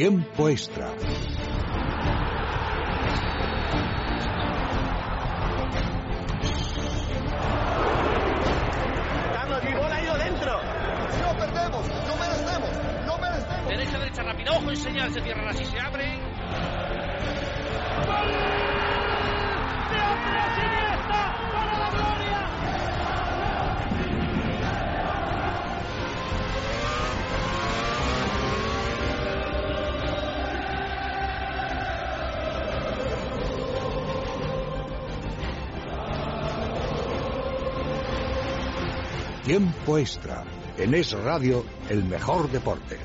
Tiempo extra. Carlos, mi bola ha ido dentro. No perdemos, no merecemos, no merecemos. Derecha, derecha, rápido. Ojo en señal, se cierran así, se abre. Tiempo extra. En Es Radio, el mejor deporte.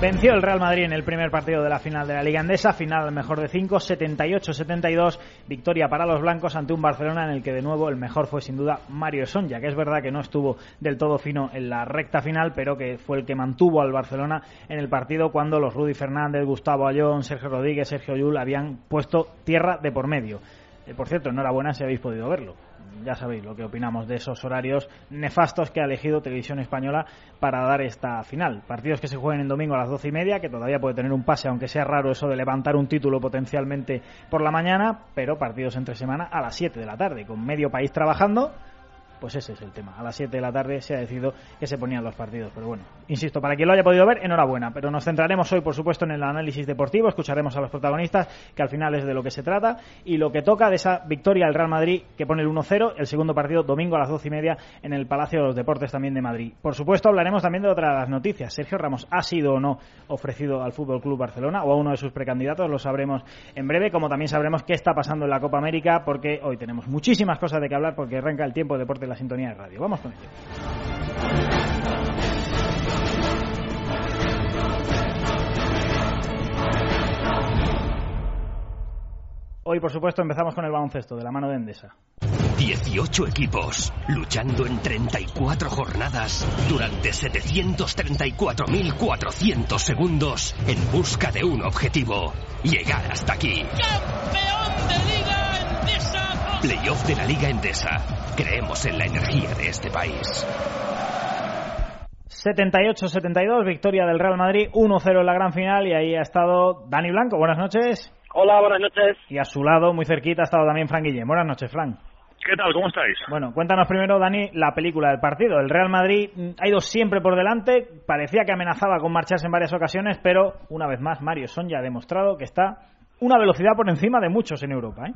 Venció el Real Madrid en el primer partido de la final de la Liga Endesa, final mejor de 5, 78-72, victoria para los blancos ante un Barcelona en el que de nuevo el mejor fue sin duda Mario Sonja, que es verdad que no estuvo del todo fino en la recta final, pero que fue el que mantuvo al Barcelona en el partido cuando los Rudy Fernández, Gustavo Ayón, Sergio Rodríguez, Sergio Yul habían puesto tierra de por medio. Eh, por cierto, enhorabuena si habéis podido verlo ya sabéis lo que opinamos de esos horarios nefastos que ha elegido Televisión Española para dar esta final. Partidos que se jueguen en domingo a las doce y media, que todavía puede tener un pase, aunque sea raro eso de levantar un título potencialmente por la mañana, pero partidos entre semana a las siete de la tarde, con medio país trabajando pues ese es el tema. A las 7 de la tarde se ha decidido que se ponían los partidos. Pero bueno, insisto, para quien lo haya podido ver, enhorabuena. Pero nos centraremos hoy, por supuesto, en el análisis deportivo. Escucharemos a los protagonistas, que al final es de lo que se trata. Y lo que toca de esa victoria del Real Madrid, que pone el 1-0, el segundo partido domingo a las 12 y media en el Palacio de los Deportes también de Madrid. Por supuesto, hablaremos también de otras noticias. Sergio Ramos ha sido o no ofrecido al Fútbol Club Barcelona o a uno de sus precandidatos. Lo sabremos en breve, como también sabremos qué está pasando en la Copa América, porque hoy tenemos muchísimas cosas de que hablar, porque arranca el tiempo de deporte en la sintonía de radio. Vamos con ello. Hoy, por supuesto, empezamos con el baloncesto de la mano de Endesa. 18 equipos luchando en 34 jornadas durante 734.400 segundos en busca de un objetivo, llegar hasta aquí. ¡Campeón de Liga! Playoff de la Liga Endesa. Creemos en la energía de este país. 78-72, victoria del Real Madrid, 1-0 en la gran final y ahí ha estado Dani Blanco. Buenas noches. Hola, buenas noches. Y a su lado, muy cerquita, ha estado también Fran Guillén. Buenas noches, Fran. ¿Qué tal? ¿Cómo estáis? Bueno, cuéntanos primero, Dani, la película del partido. El Real Madrid ha ido siempre por delante, parecía que amenazaba con marcharse en varias ocasiones, pero una vez más Mario Son ya ha demostrado que está una velocidad por encima de muchos en Europa. ¿eh?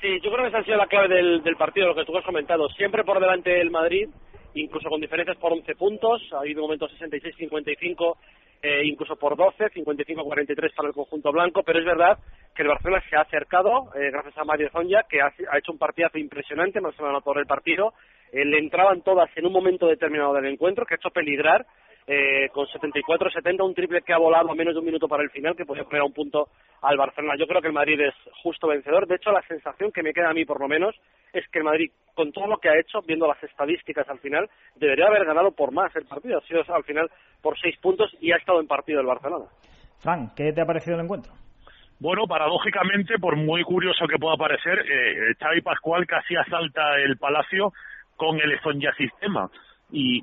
Sí, yo creo que esa ha sido la clave del, del partido, lo que tú has comentado. Siempre por delante el Madrid, incluso con diferencias por 11 puntos. Ha habido momentos 66-55, eh, incluso por 12, 55-43 para el conjunto blanco, pero es verdad que el Barcelona se ha acercado, eh, gracias a Mario Zonja, que ha, ha, hecho un partidazo impresionante, más o menos por el partido. Eh, le entraban todas en un momento determinado del encuentro, que ha hecho peligrar eh, con 74-70, un triple que ha volado a menos de un minuto para el final, que podía poner a un punto al Barcelona. Yo creo que el Madrid es justo vencedor. De hecho, la sensación que me queda a mí, por lo menos, es que el Madrid, con todo lo que ha hecho, viendo las estadísticas al final, debería haber ganado por más el partido. Ha sido al final por seis puntos y ha estado en partido el Barcelona. Fran, ¿qué te ha parecido el encuentro? Bueno, paradójicamente, por muy curioso que pueda parecer, eh, Xavi Pascual casi asalta el Palacio con el Zonja sistema. Y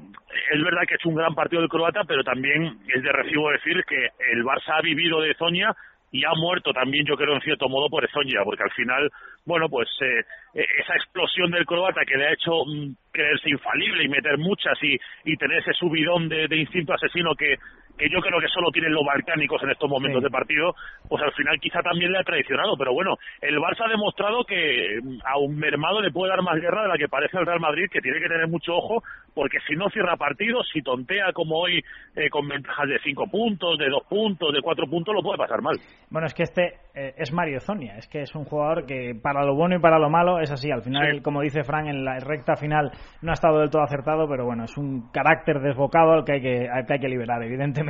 es verdad que es un gran partido del croata, pero también es de recibo decir que el Barça ha vivido de Zoña y ha muerto también, yo creo, en cierto modo, por Zoña, porque al final, bueno, pues eh, esa explosión del croata que le ha hecho mm, creerse infalible y meter muchas y, y tener ese subidón de instinto asesino que, que yo creo que solo tienen los balcánicos en estos momentos Sí. de partido, pues al final quizá también le ha traicionado. Pero bueno, el Barça ha demostrado que mm, a un mermado le puede dar más guerra de la que parece el Real Madrid, que tiene que tener mucho ojo, porque si no cierra partidos, si tontea como hoy eh, con ventajas de cinco puntos, de dos puntos, de cuatro puntos, lo puede pasar mal. Bueno, es que este eh, es Mario Zonia, es que es un jugador que para lo bueno y para lo malo es así. Al final, Sí. como dice Fran, en la recta final no ha estado del todo acertado, pero bueno, es un carácter desbocado al que hay que, al que, hay que liberar, evidentemente,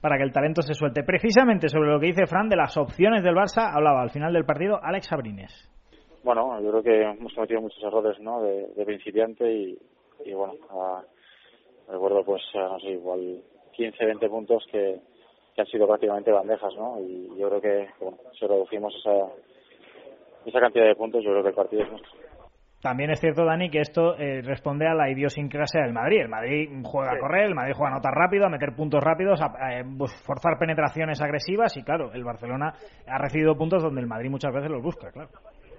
para que el talento se suelte. Precisamente sobre lo que dice Fran de las opciones del Barça, hablaba al final del partido Alex Abrines. Bueno, yo creo que hemos cometido muchos errores ¿no? de, principiante y, bueno, recuerdo pues, no sé, igual 15, 20 puntos que, que han sido prácticamente bandejas, ¿no? Y yo creo que, bueno, si reducimos esa, esa cantidad de puntos, yo creo que el partido es nuestro. También es cierto, Dani, que esto eh, responde a la idiosincrasia del Madrid. El Madrid juega a correr, el Madrid juega a anotar rápido, a meter puntos rápidos, a, pues, forzar penetraciones agresivas y, claro, el Barcelona ha recibido puntos donde el Madrid muchas veces los busca, claro.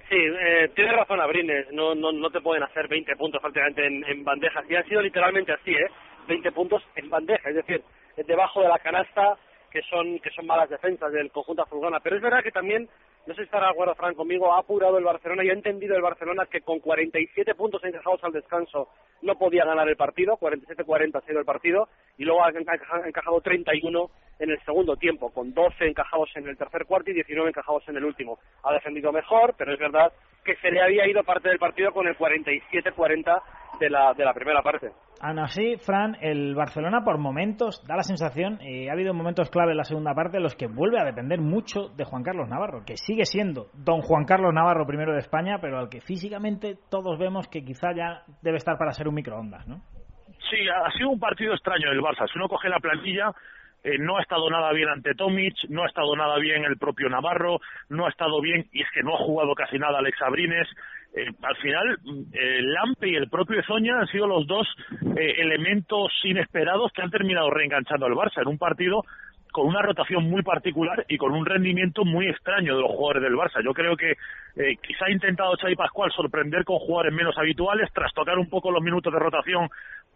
Sí, eh, tienes razón, Abrines. No, no, no te pueden hacer 20 puntos prácticamente en, en bandejas. Y ha sido literalmente así, ¿eh? 20 puntos en bandeja. Es decir, debajo de la canasta, que son, que son malas defensas del conjunto azulgrana. Pero es verdad que también no sé si estará de Fran conmigo, ha apurado el Barcelona y ha entendido el Barcelona que con 47 puntos encajados al descanso no podía ganar el partido, 47-40 ha sido el partido, y luego ha encajado 31 en el segundo tiempo, con 12 encajados en el tercer cuarto y 19 encajados en el último. Ha defendido mejor, pero es verdad que se le había ido parte del partido con el 47-40 de la, de la primera parte. Aún así, Fran, el Barcelona por momentos da la sensación, y ha habido momentos clave en la segunda parte, en los que vuelve a depender mucho de Juan Carlos Navarro, que sigue siendo don Juan Carlos Navarro primero de España, pero al que físicamente todos vemos que quizá ya debe estar para ser un microondas, ¿no? Sí, ha sido un partido extraño el Barça. Si uno coge la plantilla, eh, no ha estado nada bien ante Tomic, no ha estado nada bien el propio Navarro, no ha estado bien, y es que no ha jugado casi nada Alex Abrines. Eh, al final, eh, Lampe y el propio Zoña han sido los dos eh, elementos inesperados que han terminado reenganchando al Barça en un partido con una rotación muy particular y con un rendimiento muy extraño de los jugadores del Barça. Yo creo que eh, quizá ha intentado Xavi Pascual sorprender con jugadores menos habituales, tras tocar un poco los minutos de rotación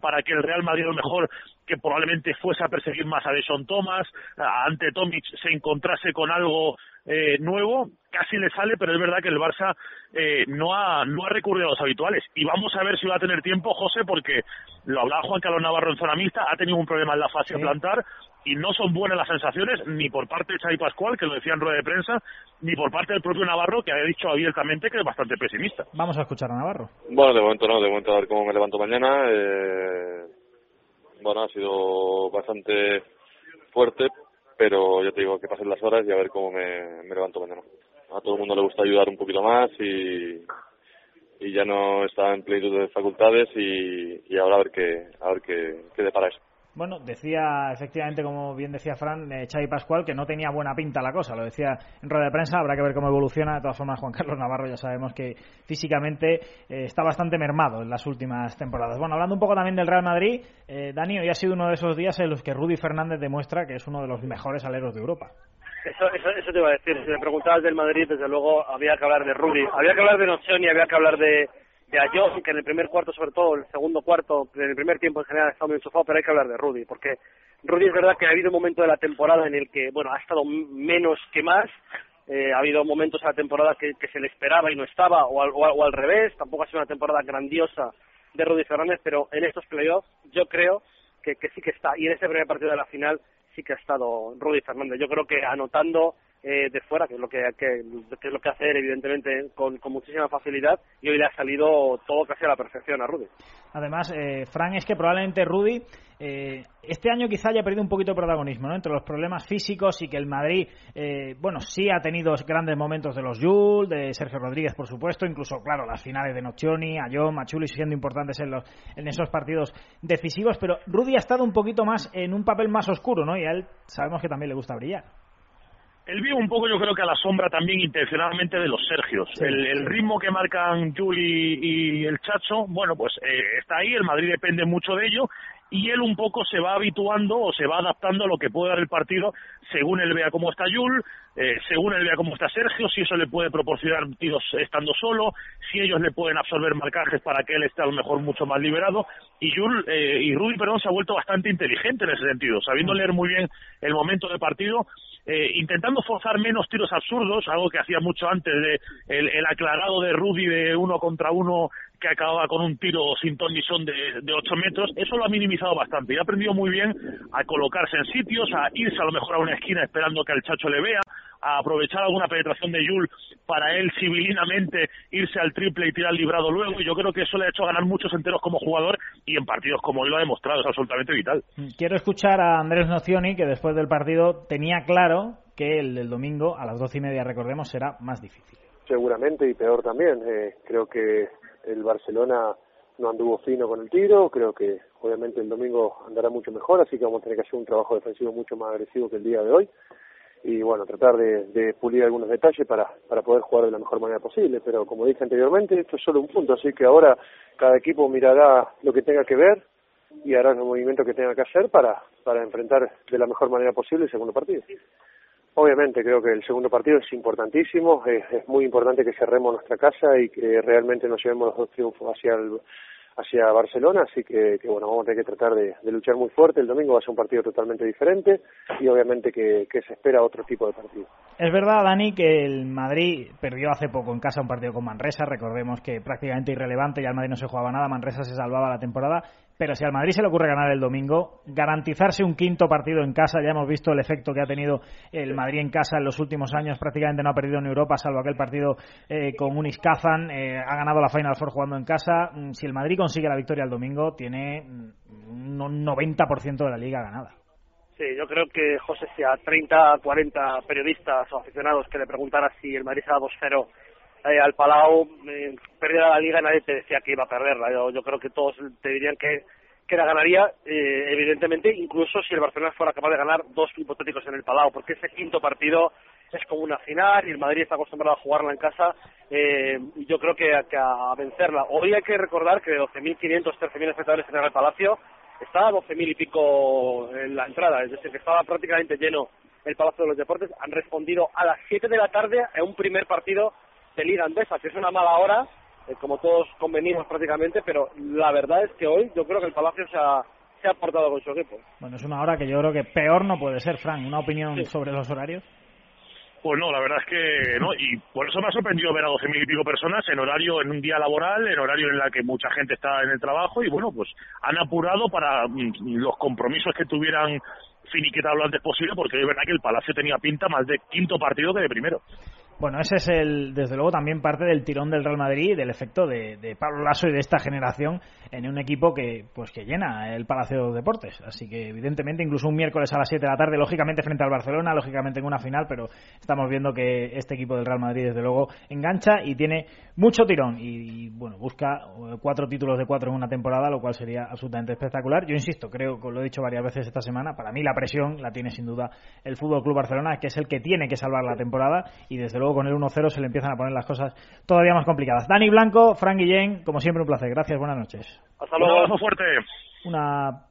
para que el Real Madrid, lo mejor, que probablemente fuese a perseguir más a Deson Thomas, ante Tomic se encontrase con algo eh, nuevo, casi le sale, pero es verdad que el Barça eh, no, ha, no ha recurrido a los habituales. Y vamos a ver si va a tener tiempo, José, porque lo hablaba Juan Carlos Navarro en zona mixta, ha tenido un problema en la fase plantar y no son buenas las sensaciones ni por parte de Xavi Pascual, que lo decía en rueda de prensa, ni por parte del propio Navarro, que había dicho abiertamente que es bastante pesimista. Vamos a escuchar a Navarro. Bueno, de momento no, de momento a ver cómo me levanto mañana. Eh, bueno, ha sido bastante fuerte, pero ya te digo que pasen las horas y a ver cómo me, me levanto mañana. A todo el mundo le gusta ayudar un poquito más y, y ya no está en plenitud de facultades y, y ahora a ver qué, a ver qué, qué depara eso. Bueno, decía efectivamente, como bien decía Fran, eh, Pascual, que no tenía buena pinta la cosa. Lo decía en rueda de prensa, habrá que ver cómo evoluciona. De todas formas, Juan Carlos Navarro ya sabemos que físicamente eh, está bastante mermado en las últimas temporadas. Bueno, hablando un poco también del Real Madrid, eh, Dani, hoy ha sido uno de esos días en los que Rudy Fernández demuestra que es uno de los mejores aleros de Europa. Eso, eso, eso te iba a decir. Si me preguntabas del Madrid, desde luego había que hablar de Rudy. Había que hablar de Nocioni, había que hablar de de Ayón, que en el primer cuarto, sobre todo, el segundo cuarto, en el primer tiempo en general ha estado muy enchufado, pero hay que hablar de Rudy, porque Rudy es verdad que ha habido un momento de la temporada en el que, bueno, ha estado menos que más, eh, ha habido momentos en la temporada que, se le esperaba y no estaba, o al, o, al, revés, tampoco ha sido una temporada grandiosa de Rudy Fernández, pero en estos playoffs yo creo que, que sí que está, y en este primer partido de la final sí que ha estado Rudy Fernández. Yo creo que anotando eh, de fuera, que es lo que, que, que, es lo que hace evidentemente, con, con, muchísima facilidad, y hoy le ha salido todo casi a la perfección a Rudy. Además, eh, Fran, es que probablemente Rudy eh, este año quizá haya perdido un poquito de protagonismo, ¿no? Entre los problemas físicos y que el Madrid, eh, bueno, sí ha tenido grandes momentos de los Jules, de Sergio Rodríguez, por supuesto, incluso, claro, las finales de Nocioni, Ayón, Machuli siendo importantes en, los, en esos partidos decisivos, pero Rudy ha estado un poquito más en un papel más oscuro, ¿no? Y a él sabemos que también le gusta brillar él vive un poco, yo creo que a la sombra también intencionalmente de los Sergios. Sí, el, el, ritmo que marcan Juli y el Chacho, bueno, pues eh, está ahí, el Madrid depende mucho de ello y él un poco se va habituando o se va adaptando a lo que puede dar el partido según él vea cómo está Yul, eh, según él vea cómo está Sergio, si eso le puede proporcionar tiros estando solo, si ellos le pueden absorber marcajes para que él esté a lo mejor mucho más liberado. Y Yul, eh, y Rudy, perdón, se ha vuelto bastante inteligente en ese sentido, sabiendo leer muy bien el momento de partido, eh, intentando forzar menos tiros absurdos, algo que hacía mucho antes de el, aclarado de Rudy de uno contra uno que acababa con un tiro sin ton ni son de, de 8 metros, eso lo ha minimizado bastante y ha aprendido muy bien a colocarse en sitios, a irse a lo mejor a una esquina esperando que el chacho le vea, a aprovechar alguna penetración de Yul para él civilinamente irse al triple y tirar librado luego y yo creo que eso le ha hecho ganar muchos enteros como jugador y en partidos como hoy lo ha demostrado, es absolutamente vital. Quiero escuchar a Andrés Nocioni que después del partido tenía claro que el del domingo a las doce y media, recordemos, será más difícil. Seguramente y peor también. Eh, creo que el Barcelona no anduvo fino con el tiro, creo que obviamente el domingo andará mucho mejor, así que vamos a tener que hacer un trabajo defensivo mucho más agresivo que el día de hoy. y bueno, tratar de, pulir algunos detalles para, para poder jugar de la mejor manera posible. Pero como dije anteriormente, esto es solo un punto, así que ahora cada equipo mirará lo que tenga que ver y hará los movimientos que tenga que hacer para, para enfrentar de la mejor manera posible el segundo partido. Obviamente creo que el segundo partido es importantísimo, es, muy importante que cerremos nuestra casa y que realmente nos llevemos los dos triunfos hacia el, hacia Barcelona, así que, que, bueno, vamos a tener que tratar de, de, luchar muy fuerte. El domingo va a ser un partido totalmente diferente y obviamente que, que, se espera otro tipo de partido. Es verdad, Dani, que el Madrid perdió hace poco en casa un partido con Manresa, recordemos que prácticamente irrelevante, ya el Madrid no se jugaba nada, Manresa se salvaba la temporada, pero si al Madrid se le ocurre ganar el domingo, garantizarse un quinto partido en casa, ya hemos visto el efecto que ha tenido el Madrid en casa en los últimos años, prácticamente no ha perdido en Europa, salvo aquel partido eh, con Unis Kazan, eh, ha ganado la Final Four jugando en casa. Mm, si el Madrid consigue la victoria el domingo, tiene mm, un 90% de la liga ganada. Sí, yo creo que, José, si a 30, 40 periodistas o aficionados que le preguntara si el Madrid se da 2-0 eh, al Palau, eh, la liga, nadie te decía que iba a perderla. Yo, yo creo que todos te dirían que, que la ganaría, eh, evidentemente, incluso si el Barcelona fuera capaz de ganar dos hipotéticos en el Palau, porque ese quinto partido es como una final y el Madrid está acostumbrado a jugarla en casa. Eh, yo creo que, que a vencerla. Hoy hay que recordar que de 12.500, 13.000 espectadores en el Palacio, estaba 12.000 y pico en la entrada, es decir, que estaba prácticamente lleno el Palacio de los Deportes. Han respondido a las 7 de la tarde a un primer partido de Liga Andesa, que es una mala hora, eh, como todos convenimos prácticamente, pero la verdad es que hoy yo creo que el Palacio se ha, se ha portado con su equipo. Bueno, es una hora que yo creo que peor no puede ser, Frank. ¿Una opinión sí. sobre los horarios? Pues no, la verdad es que no, y por eso me ha sorprendido ver a doce mil y pico personas en horario, en un día laboral, en horario en la que mucha gente está en el trabajo, y bueno, pues han apurado para mm, los compromisos que tuvieran finiquetado lo antes posible, porque es verdad que el Palacio tenía pinta más de quinto partido que de primero. Bueno, ese es el, desde luego también parte del tirón del Real Madrid y del efecto de, de, Pablo Lasso y de esta generación en un equipo que pues que llena el Palacio de Deportes. Así que evidentemente incluso un miércoles a las 7 de la tarde, lógicamente frente al Barcelona, lógicamente en una final, pero estamos viendo que este equipo del Real Madrid desde luego engancha y tiene mucho tirón y, y bueno, busca cuatro títulos de cuatro en una temporada, lo cual sería absolutamente espectacular. Yo insisto, creo que lo he dicho varias veces esta semana, para mí la presión la tiene sin duda el Fútbol Club Barcelona, que es el que tiene que salvar la temporada y desde luego con el 1-0 se le empiezan a poner las cosas todavía más complicadas. Dani Blanco, Frank Guillén, como siempre un placer. Gracias, buenas noches. Hasta luego. Abrazo fuerte. Una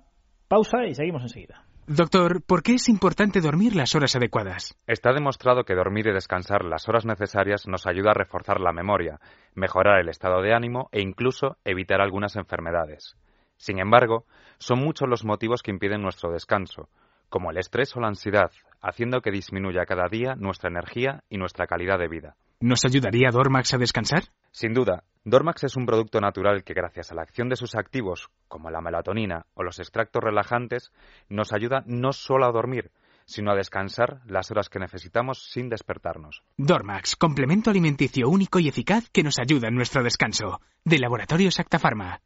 pausa y seguimos enseguida. Doctor, ¿por qué es importante dormir las horas adecuadas? Está demostrado que dormir y descansar las horas necesarias nos ayuda a reforzar la memoria, mejorar el estado de ánimo e incluso evitar algunas enfermedades. Sin embargo, son muchos los motivos que impiden nuestro descanso, como el estrés o la ansiedad, haciendo que disminuya cada día nuestra energía y nuestra calidad de vida. ¿Nos ayudaría Dormax a descansar? Sin duda, Dormax es un producto natural que gracias a la acción de sus activos, como la melatonina o los extractos relajantes, nos ayuda no solo a dormir, sino a descansar las horas que necesitamos sin despertarnos. Dormax, complemento alimenticio único y eficaz que nos ayuda en nuestro descanso. De Laboratorios Acta Pharma.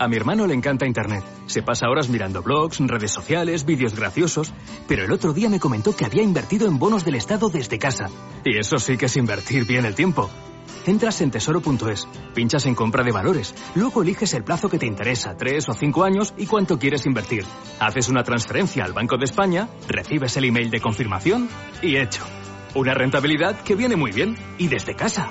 A mi hermano le encanta Internet. Se pasa horas mirando blogs, redes sociales, vídeos graciosos, pero el otro día me comentó que había invertido en bonos del Estado desde casa. Y eso sí que es invertir bien el tiempo. Entras en tesoro.es, pinchas en compra de valores, luego eliges el plazo que te interesa, tres o cinco años y cuánto quieres invertir. Haces una transferencia al Banco de España, recibes el email de confirmación y hecho. Una rentabilidad que viene muy bien y desde casa.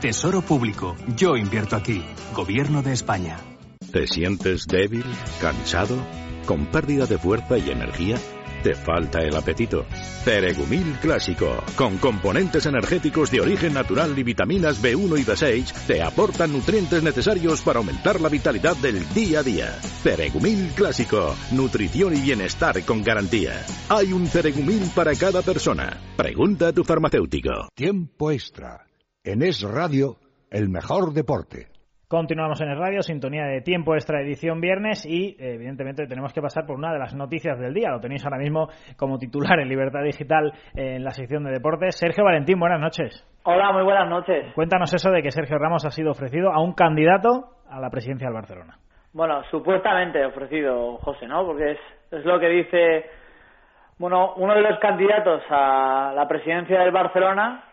Tesoro Público, yo invierto aquí. Gobierno de España. ¿Te sientes débil, cansado, con pérdida de fuerza y energía? ¿Te falta el apetito? Ceregumil Clásico, con componentes energéticos de origen natural y vitaminas B1 y B6, te aportan nutrientes necesarios para aumentar la vitalidad del día a día. Ceregumil Clásico, nutrición y bienestar con garantía. Hay un Ceregumil para cada persona. Pregunta a tu farmacéutico. Tiempo extra. En Es Radio, el mejor deporte. Continuamos en el radio, sintonía de tiempo extra edición viernes y evidentemente tenemos que pasar por una de las noticias del día. Lo tenéis ahora mismo como titular en Libertad Digital en la sección de deportes. Sergio Valentín, buenas noches. Hola, muy buenas noches. Cuéntanos eso de que Sergio Ramos ha sido ofrecido a un candidato a la presidencia del Barcelona. Bueno, supuestamente ofrecido, José, ¿no? Porque es, es lo que dice, bueno, uno de los candidatos a la presidencia del Barcelona,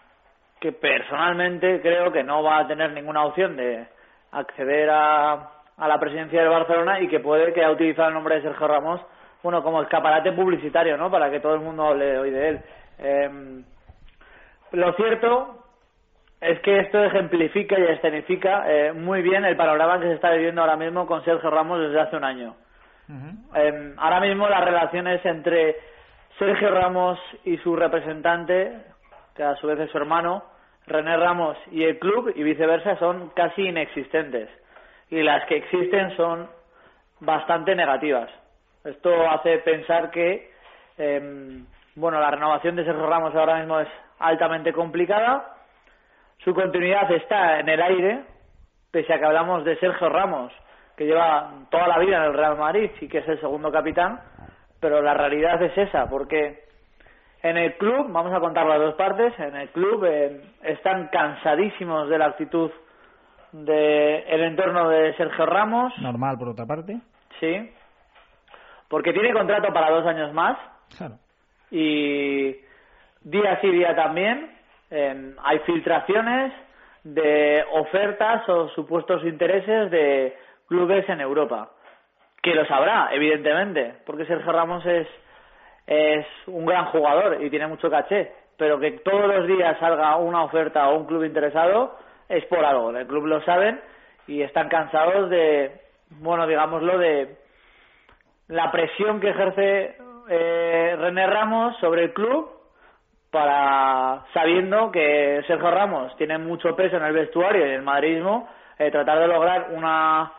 que personalmente creo que no va a tener ninguna opción de acceder a, a la presidencia del Barcelona y que puede que ha utilizado el nombre de Sergio Ramos bueno como escaparate publicitario no para que todo el mundo hable hoy de él. Em, lo cierto es que esto ejemplifica y escenifica eh, muy bien el panorama que se está viviendo ahora mismo con Sergio Ramos desde hace un año. Em, ahora mismo las relaciones entre Sergio Ramos y su representante, que a su vez es su hermano, René Ramos y el club y viceversa son casi inexistentes y las que existen son bastante negativas. Esto hace pensar que em, bueno, la renovación de Sergio Ramos ahora mismo es altamente complicada. Su continuidad está en el aire, pese a que hablamos de Sergio Ramos, que lleva toda la vida en el Real Madrid y que es el segundo capitán, pero la realidad es esa, porque en el club, vamos a contar las dos partes, en el club eh, están cansadísimos de la actitud del el entorno de Sergio Ramos. Normal, por otra parte. Sí, porque tiene contrato para dos años más. Claro. Y día sí, día también, eh, hay filtraciones de ofertas o supuestos intereses de clubes en Europa. Que lo sabrá, evidentemente, porque Sergio Ramos es, es un gran jugador y tiene mucho caché. Pero que todos los días salga una oferta o un club interesado es por algo. El club lo saben y están cansados de, bueno, digámoslo, de la presión que ejerce eh, René Ramos sobre el club para sabiendo que Sergio Ramos tiene mucho peso en el vestuario y en el madridismo eh, tratar de lograr una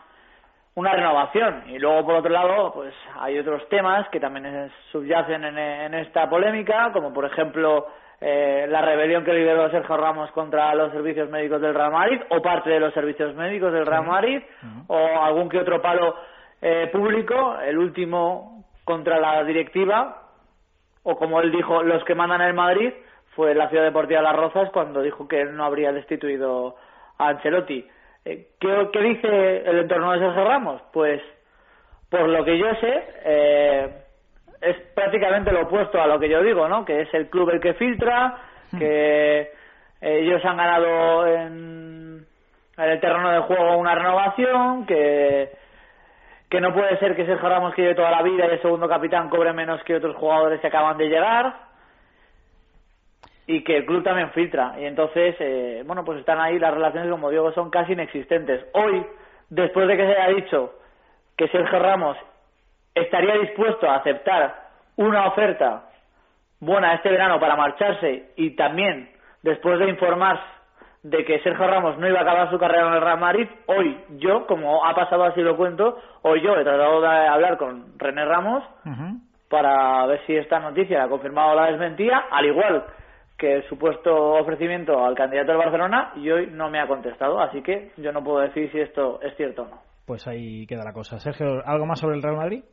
una renovación. Y luego por otro lado pues hay otros temas que también subyacen en, en esta polémica como por ejemplo eh, la rebelión que lideró Sergio Ramos contra los servicios médicos del Real Madrid o parte de los servicios médicos del Real Madrid o algún que otro palo eh, público el último contra la directiva o como él dijo los que mandan el Madrid fue la Ciudad Deportiva Las Rozas cuando dijo que él no habría destituido a Ancelotti ¿qué, ¿qué, dice el entorno de Sergio Ramos? Pues por lo que yo sé eh, es prácticamente lo opuesto a lo que yo digo ¿no? que es el club el que filtra que ellos han ganado en, en el terreno de juego una renovación que que no puede ser que Sergio Ramos que lleve toda la vida y el segundo capitán cobre menos que otros jugadores que acaban de llegar y que el club también filtra. Y entonces eh, bueno pues están ahí las relaciones como digo son casi inexistentes. Hoy después de que se haya dicho que Sergio Ramos estaría dispuesto a aceptar una oferta buena este verano para marcharse y también después de informar de que Sergio Ramos no iba a acabar su carrera en el Real Madrid, hoy yo, como ha pasado así lo cuento, hoy yo he tratado de hablar con René Ramos para ver si esta noticia ha confirmado o la desmentía, al igual que el supuesto ofrecimiento al candidato del Barcelona y hoy no me ha contestado, así que yo no puedo decir si esto es cierto o no. Pues ahí queda la cosa. Sergio, ¿algo más sobre el Real Madrid?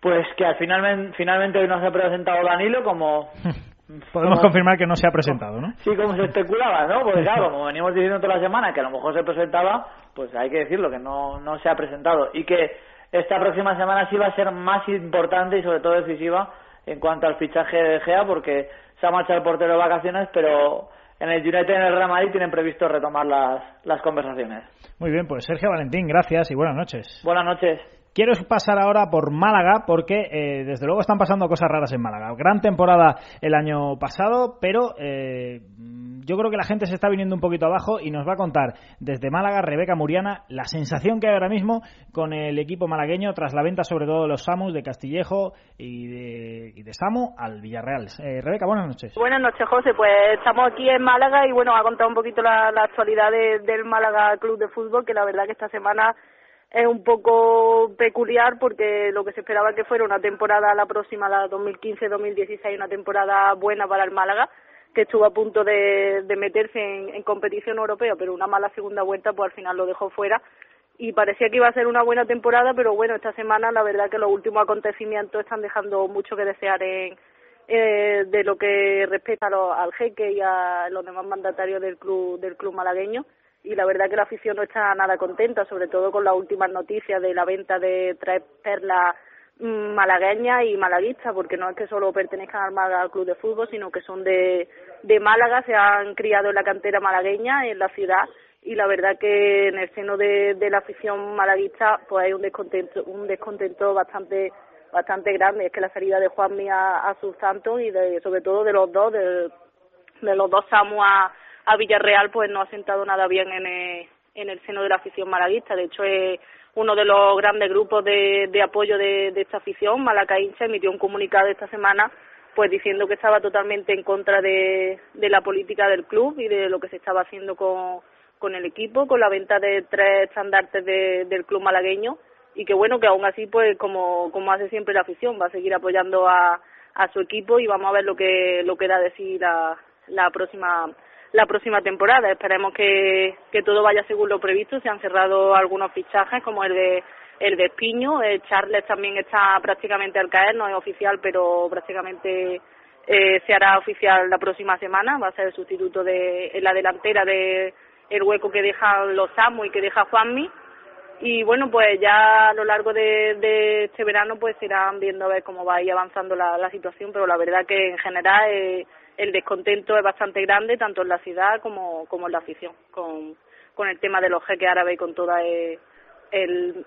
Pues que al final, finalmente hoy no se ha presentado Danilo como Podemos confirmar que no se ha presentado, ¿no? Sí, como se especulaba, ¿no? Porque claro, como venimos diciendo toda la semana que a lo mejor se presentaba, pues hay que decirlo, que no, no se ha presentado. Y que esta próxima semana sí va a ser más importante y sobre todo decisiva en cuanto al fichaje de Gea, porque se ha marchado el portero de vacaciones, pero en el United en el Real Madrid tienen previsto retomar las, las conversaciones. Muy bien, pues Sergio Valentín, gracias y buenas noches. Buenas noches. Quiero pasar ahora por Málaga porque eh, desde luego están pasando cosas raras en Málaga. Gran temporada el año pasado, pero eh, yo creo que la gente se está viniendo un poquito abajo y nos va a contar desde Málaga Rebeca Muriana la sensación que hay ahora mismo con el equipo malagueño tras la venta sobre todo de los Samus de Castillejo y de, y de Samu al Villarreal. Eh, Rebeca, buenas noches. Buenas noches, José. Pues estamos aquí en Málaga y bueno, ha contado un poquito la, la actualidad de, del Málaga Club de Fútbol, que la verdad que esta semana es un poco peculiar porque lo que se esperaba que fuera una temporada la próxima, la 2015-2016, una temporada buena para el Málaga, que estuvo a punto de, meterse en, en, competición europea, pero una mala segunda vuelta, pues al final lo dejó fuera. Y parecía que iba a ser una buena temporada, pero bueno, esta semana la verdad que los últimos acontecimientos están dejando mucho que desear en, eh, de lo que respecta a lo, al jeque y a los demás mandatarios del club, del club malagueño y la verdad que la afición no está nada contenta, sobre todo con las últimas noticias de la venta de tres perlas mm, malagueñas y malaguistas, porque no es que solo pertenezcan al Málaga Club de Fútbol, sino que son de, de Málaga, se han criado en la cantera malagueña, en la ciudad, y la verdad que en el seno de, de la afición malaguista pues hay un descontento, un descontento bastante bastante grande. Es que la salida de Juanmi a, a Santos y de, sobre todo de los dos, de, de los dos Samu a, a Villarreal, pues no ha sentado nada bien en el, en el seno de la afición malaguista. De hecho, es uno de los grandes grupos de, de apoyo de, de esta afición. Malacaínse emitió un comunicado esta semana pues diciendo que estaba totalmente en contra de, de la política del club y de lo que se estaba haciendo con, con el equipo, con la venta de tres estandartes de, del club malagueño y que bueno, que aún así, pues como, como hace siempre la afición, va a seguir apoyando a, a su equipo y vamos a ver lo que, lo que da de sí la, la próxima la próxima temporada. Esperemos que, que todo vaya según lo previsto. Se han cerrado algunos fichajes como el de el de Espiño. Eh, Charles también está prácticamente al caer, no es oficial, pero prácticamente eh, se hará oficial la próxima semana. Va a ser el sustituto de en la delantera de el hueco que dejan los Amos y que deja Juanmi. Y bueno, pues ya a lo largo de, de este verano pues irán viendo a ver cómo va a ir avanzando la, la situación, pero la verdad que en general eh, el descontento es bastante grande, tanto en la ciudad como, como en la afición, con, con el tema de los jeques árabes y con toda el,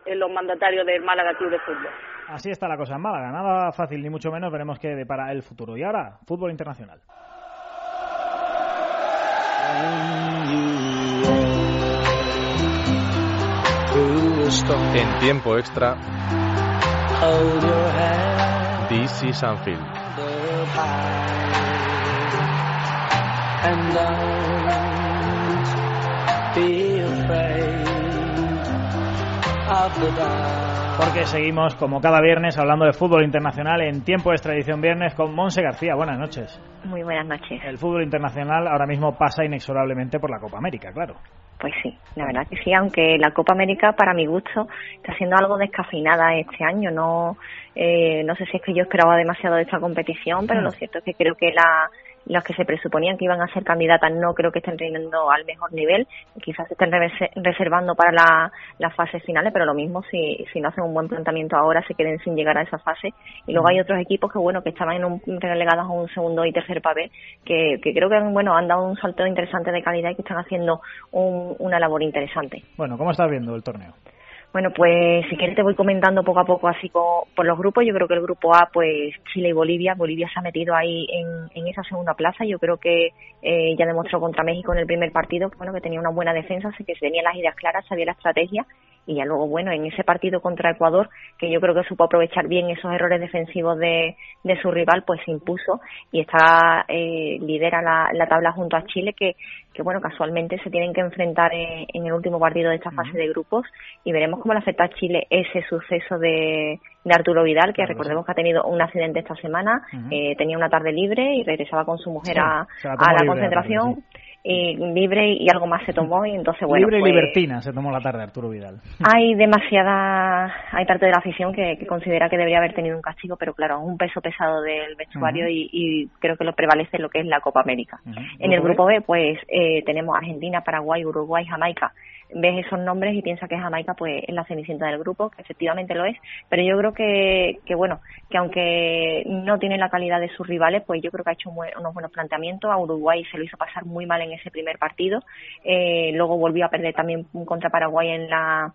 el, los mandatarios del Málaga Club de Fútbol. Así está la cosa en Málaga, nada fácil ni mucho menos, veremos qué depara el futuro. Y ahora, fútbol internacional. En tiempo extra, DC Sanfield. And don't be afraid of the dark porque seguimos como cada viernes hablando de fútbol internacional en tiempo de extradición viernes con Monse García. Buenas noches. Muy buenas noches. El fútbol internacional ahora mismo pasa inexorablemente por la Copa América, claro. Pues sí, la verdad que sí, aunque la Copa América para mi gusto está siendo algo descafeinada este año. No, eh, no sé si es que yo esperaba demasiado de esta competición, pero lo mm. cierto es que creo que la, los que se presuponían que iban a ser candidatas no creo que estén rindiendo al mejor nivel, quizás estén reservando para la, las fases finales, pero lo mismo si, si no hacen un buen planteamiento ahora se queden sin llegar a esa fase. Y luego hay otros equipos que bueno que estaban en un, relegados a un segundo y tercer papel, que, que creo que bueno han dado un salto interesante de calidad y que están haciendo un, una labor interesante. Bueno, ¿cómo estás viendo el torneo? Bueno, pues si quieres te voy comentando poco a poco así por los grupos. Yo creo que el grupo A, pues Chile y Bolivia. Bolivia se ha metido ahí en, en esa segunda plaza. Yo creo que eh, ya demostró contra México en el primer partido bueno, que tenía una buena defensa, que tenía las ideas claras, sabía la estrategia y ya luego, bueno, en ese partido contra Ecuador, que yo creo que supo aprovechar bien esos errores defensivos de, de su rival, pues se impuso y está eh, lidera la, la tabla junto a Chile, que, que bueno, casualmente se tienen que enfrentar en, el último partido de esta fase de grupos y veremos cómo le afecta a Chile ese suceso de, de Arturo Vidal, que recordemos que ha tenido un accidente esta semana, eh, tenía una tarde libre y regresaba con su mujer a, a, la concentración y libre y algo más se tomó y entonces bueno libre y pues libertina se tomó la tarde Arturo Vidal. hay demasiada hay parte de la afición que, considera que debería haber tenido un castigo pero claro un peso pesado del vestuario y, creo que lo prevalece lo que es la Copa América. En el grupo B pues eh, tenemos Argentina Paraguay Uruguay Jamaica ves esos nombres y piensas que Jamaica pues es la cenicienta del grupo, que efectivamente lo es, pero yo creo que, que bueno, que aunque no tiene la calidad de sus rivales, pues yo creo que ha hecho unos buenos planteamientos, a Uruguay se lo hizo pasar muy mal en ese primer partido, eh, luego volvió a perder también contra Paraguay en la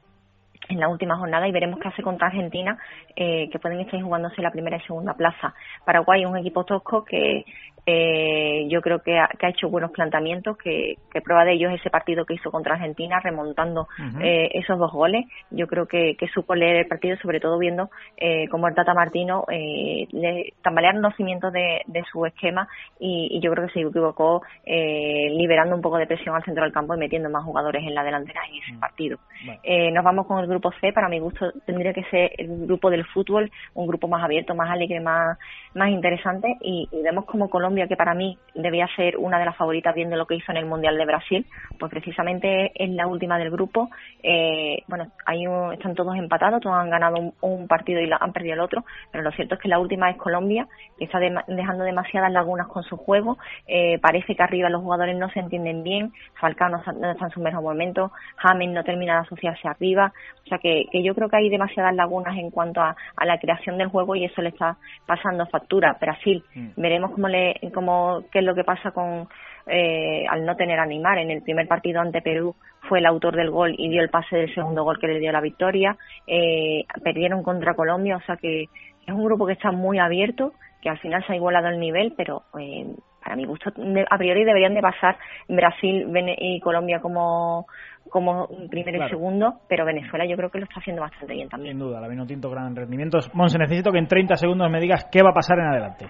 en la última jornada y veremos qué hace contra Argentina, eh, que pueden estar jugándose la primera y segunda plaza. Paraguay es un equipo tosco que eh, yo creo que ha, que ha, hecho buenos planteamientos, que, que, prueba de ello es ese partido que hizo contra Argentina, remontando eh, esos dos goles. Yo creo que, que, supo leer el partido, sobre todo viendo eh, cómo el Tata Martino eh, le tambalearon los cimientos de, de su esquema y, y, yo creo que se equivocó eh, liberando un poco de presión al centro del campo y metiendo más jugadores en la delantera en ese partido. Eh, nos vamos con el grupo C, para mi gusto tendría que ser el grupo del fútbol, un grupo más abierto, más alegre, más, más interesante y, y vemos como Colombia que para mí debía ser una de las favoritas viendo lo que hizo en el Mundial de Brasil, pues precisamente es la última del grupo. Eh, bueno, hay están todos empatados, todos han ganado un, partido y han perdido el otro, pero lo cierto es que la última es Colombia, que está dejando demasiadas lagunas con su juego. Eh, parece que arriba los jugadores no se entienden bien, Falcao no, está en su mejor momento, James no termina de asociarse arriba, o sea que, yo creo que hay demasiadas lagunas en cuanto a, la creación del juego y eso le está pasando factura. Brasil, mm. veremos cómo le como qué es lo que pasa con, eh, al no tener a Neymar en el primer partido ante Perú fue el autor del gol y dio el pase del segundo gol que le dio la victoria. Eh, perdieron contra Colombia, o sea que es un grupo que está muy abierto, que al final se ha igualado el nivel, pero eh, para mi gusto a priori deberían de pasar Brasil y Colombia como como primero y segundo, pero Venezuela yo creo que lo está haciendo bastante bien también. Sin duda, la Vinotinto gran rendimientos. Monse, necesito que en 30 segundos me digas qué va a pasar en adelante.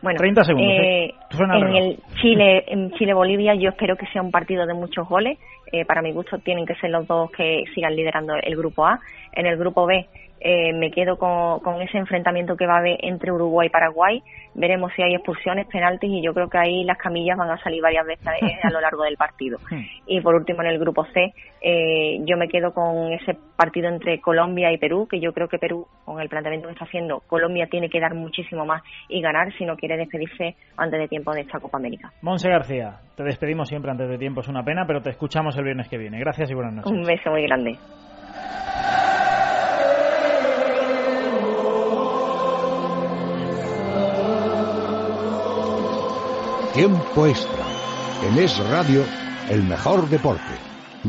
Bueno, 30 segundos. ¿eh? Eh, en el Chile, en Chile Bolivia, yo espero que sea un partido de muchos goles. Eh, para mi gusto tienen que ser los dos que sigan liderando el grupo A. En el grupo B eh, me quedo con, ese enfrentamiento que va a haber entre Uruguay y Paraguay. Veremos si hay expulsiones, penaltis y yo creo que ahí las camillas van a salir varias veces a lo largo del partido. Y por último, en el grupo C, eh, yo me quedo con ese partido entre Colombia y Perú, que yo creo que Perú, con el planteamiento que está haciendo, Colombia tiene que dar muchísimo más y ganar si no quiere despedirse antes de tiempo de esta Copa América. Monse García, te despedimos siempre antes de tiempo, es una pena, pero te escuchamos el viernes que viene. Gracias y buenas noches. Un beso muy grande. Tiempo extra. En Es Radio, el mejor deporte.